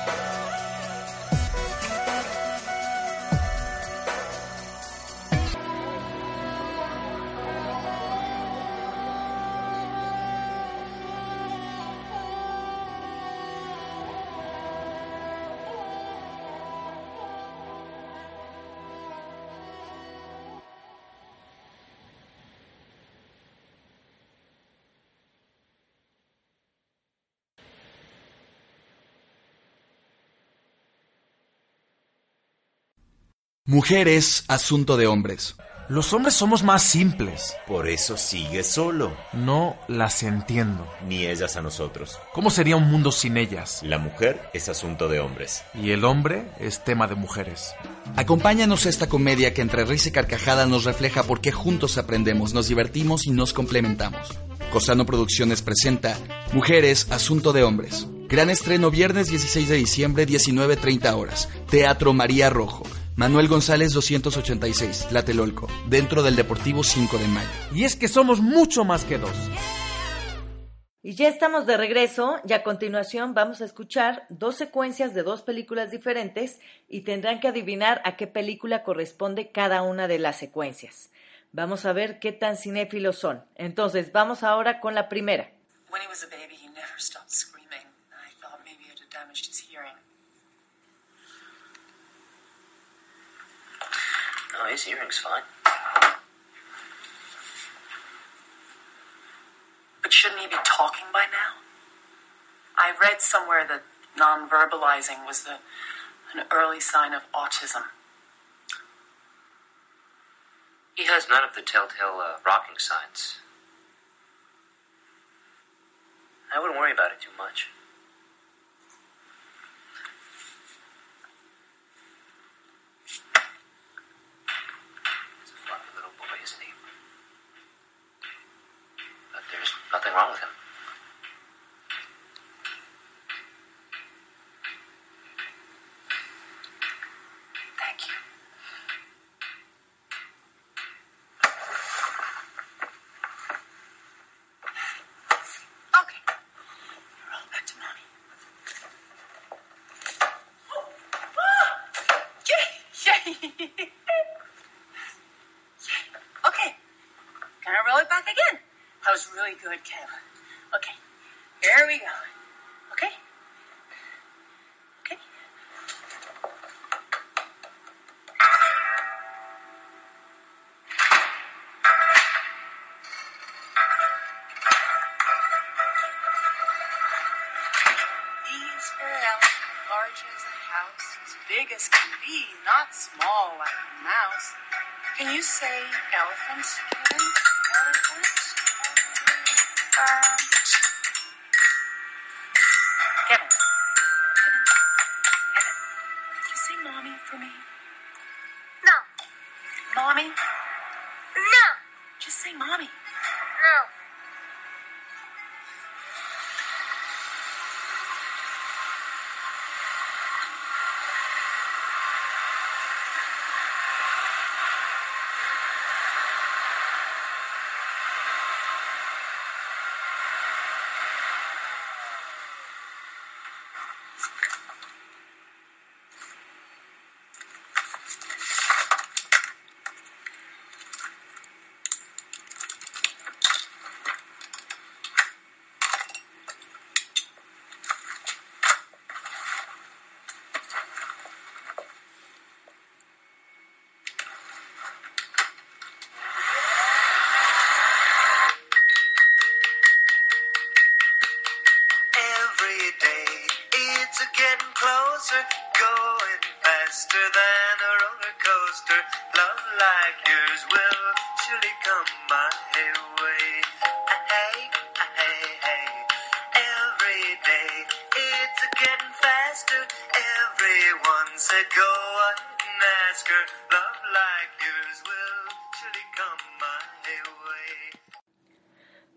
Mujeres, asunto de hombres. Los hombres somos más simples. Por eso sigue solo. No las entiendo. Ni ellas a nosotros. ¿Cómo sería un mundo sin ellas? La mujer es asunto de hombres. Y el hombre es tema de mujeres. Acompáñanos a esta comedia que entre risa y carcajada nos refleja por qué juntos aprendemos, nos divertimos y nos complementamos. Cosano Producciones presenta Mujeres, Asunto de Hombres. Gran estreno viernes 16 de diciembre, 19.30 horas. Teatro María Rojo. Manuel González 286, Tlatelolco, dentro del Deportivo 5 de Mayo. Y es que somos mucho más que dos. Y ya estamos de regreso y a continuación vamos a escuchar dos secuencias de dos películas diferentes y tendrán que adivinar a qué película corresponde cada una de las secuencias. Vamos a ver qué tan cinéfilos son. Entonces, vamos ahora con la primera. When he was a baby, he never No, his earring's fine. But shouldn't he be talking by now? I read somewhere that non-verbalizing was the, an early sign of autism. He has none of the telltale uh, rocking signs. I wouldn't worry about it too much. He's a fluffy little boy, isn't he? But there's nothing wrong with him. Can be, not small like a mouse. Can you say elephants,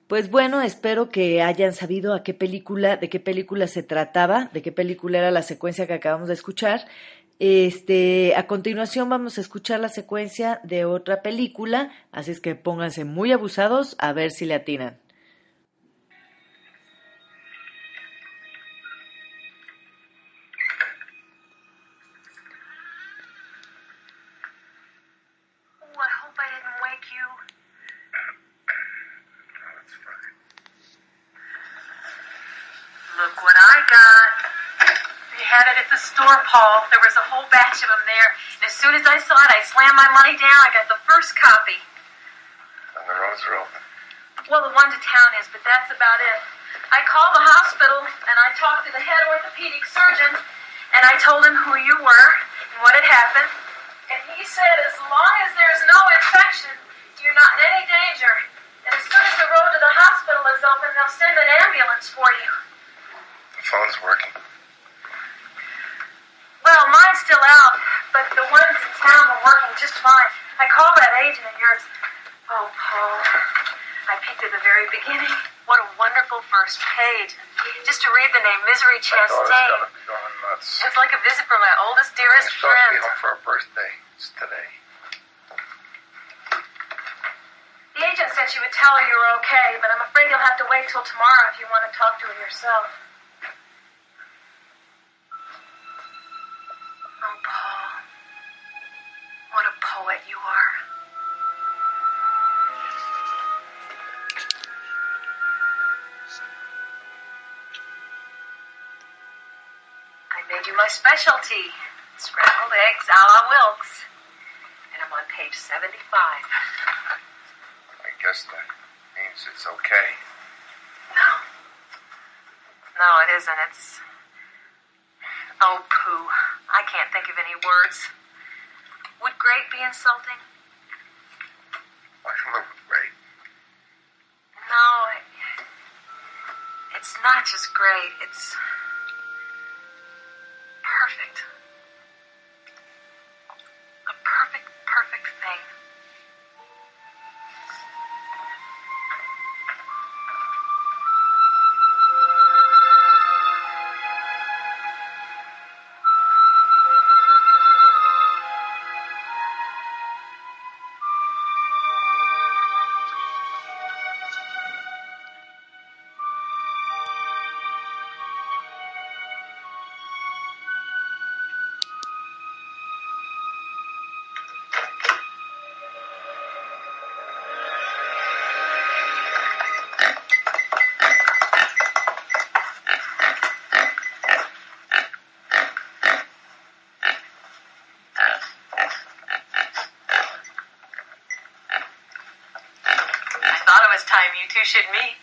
Pues bueno, espero que hayan sabido a qué película, de qué película se trataba, de qué película era la secuencia que acabamos de escuchar. Este, a continuación vamos a escuchar la secuencia de otra película, así es que pónganse muy abusados a ver si le atinan. Money down. I got the first copy. And the roads are open. Well, the one to town is, but that's about it. I called the hospital and I talked to the head orthopedic surgeon and I told him who you were and what had happened. And he said as long as there's no infection, you're not in any danger. And as soon as the road to the hospital is open, they'll send an ambulance for you. The phone's working. Well, mine's still out, but the ones in town were working just fine. I called that agent of yours. Oh, Paul. I picked at the very beginning. What a wonderful first page. Just to read the name Misery Chastain. gonna be going nuts. It's like a visit from my oldest, dearest supposed to be home for her birthday. It's today. The agent said she would tell her you were okay, but I'm afraid you'll have to wait till tomorrow if you want to talk to her yourself. Specialty scrambled eggs a la Wilkes. And I'm on page 75. I guess that means it's okay. No. No, it isn't. It's. Oh, pooh. I can't think of any words. Would great be insulting? I with Ray. No, it, it's not just great. It's perfect. Should meet.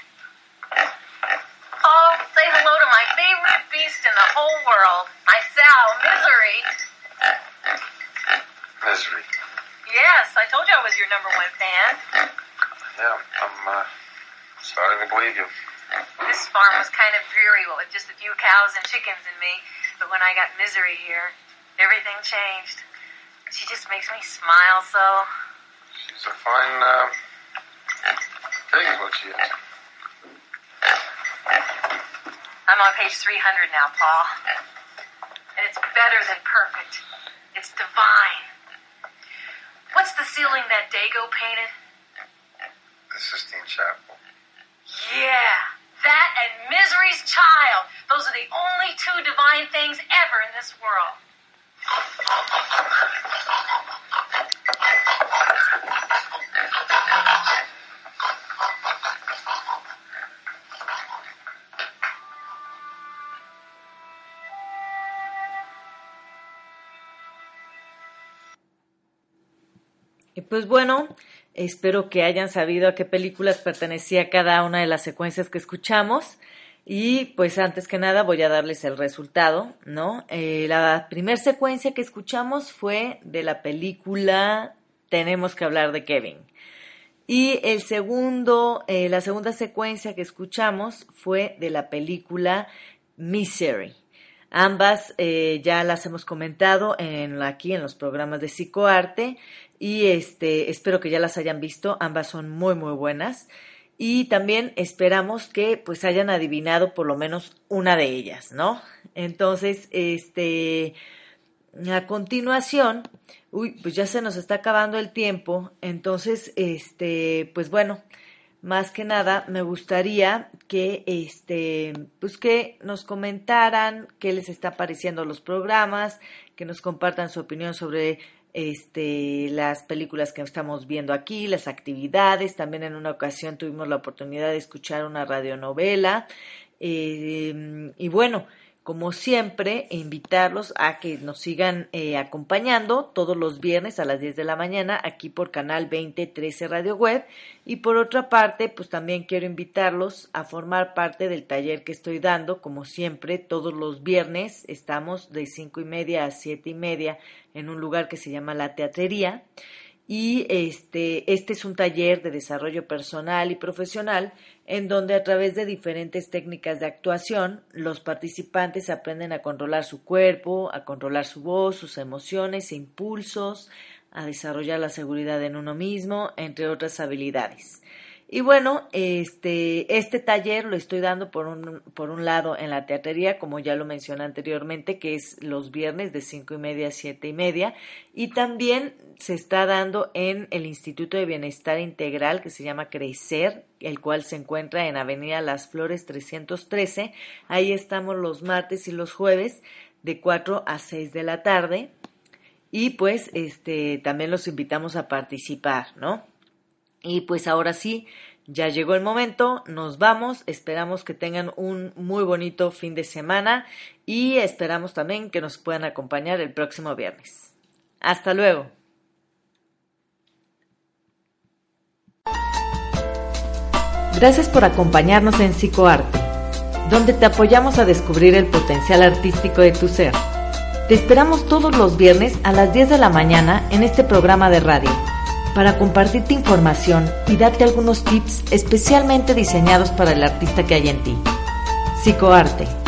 Oh, say hello to my favorite beast in the whole world, my Sal, Misery. Misery. Yes, I told you I was your number one fan. Yeah, I'm uh, starting to believe you. This farm was kind of dreary with just a few cows and chickens and me, but when I got Misery here, everything changed. She just makes me smile so. She's a fine uh, pig, is what she is. I'm on page 300 now, Paul. And it's better than perfect. It's divine. What's the ceiling that Dago painted? The Sistine Chapel. Yeah, that and Misery's Child. Those are the only two divine things ever in this world. Pues bueno, espero que hayan sabido a qué películas pertenecía cada una de las secuencias que escuchamos. Y pues antes que nada voy a darles el resultado, ¿no? Eh, la primera secuencia que escuchamos fue de la película Tenemos que hablar de Kevin. Y el segundo, eh, la segunda secuencia que escuchamos fue de la película Misery. Ambas eh, ya las hemos comentado en, aquí en los programas de psicoarte y este, espero que ya las hayan visto. Ambas son muy, muy buenas. Y también esperamos que pues hayan adivinado por lo menos una de ellas, ¿no? Entonces, este, a continuación, uy, pues ya se nos está acabando el tiempo. Entonces, este, pues bueno, más que nada me gustaría que este pues que nos comentaran qué les está pareciendo los programas, que nos compartan su opinión sobre este las películas que estamos viendo aquí, las actividades, también en una ocasión tuvimos la oportunidad de escuchar una radionovela. Eh, y bueno, como siempre, invitarlos a que nos sigan eh, acompañando todos los viernes a las 10 de la mañana aquí por Canal 2013 Radio Web. Y por otra parte, pues también quiero invitarlos a formar parte del taller que estoy dando. Como siempre, todos los viernes estamos de 5 y media a 7 y media en un lugar que se llama La Teatrería. Y este, este es un taller de desarrollo personal y profesional en donde a través de diferentes técnicas de actuación los participantes aprenden a controlar su cuerpo, a controlar su voz, sus emociones e impulsos, a desarrollar la seguridad en uno mismo, entre otras habilidades. Y bueno, este, este taller lo estoy dando por un, lado en la teatería, como ya lo mencioné anteriormente, que es los viernes de cinco y media a siete y media, y también se está dando en el Instituto de Bienestar Integral que se llama Crecer, el cual se encuentra en Avenida Las Flores 313. Ahí estamos los martes y los jueves de 4 a 6 de la tarde. Y pues este también los invitamos a participar, ¿no? Y pues ahora sí, ya llegó el momento, nos vamos, esperamos que tengan un muy bonito fin de semana y esperamos también que nos puedan acompañar el próximo viernes. Hasta luego. Gracias por acompañarnos en Psicoarte, donde te apoyamos a descubrir el potencial artístico de tu ser. Te esperamos todos los viernes a las 10 de la mañana en este programa de radio para compartirte información y darte algunos tips especialmente diseñados para el artista que hay en ti. Psicoarte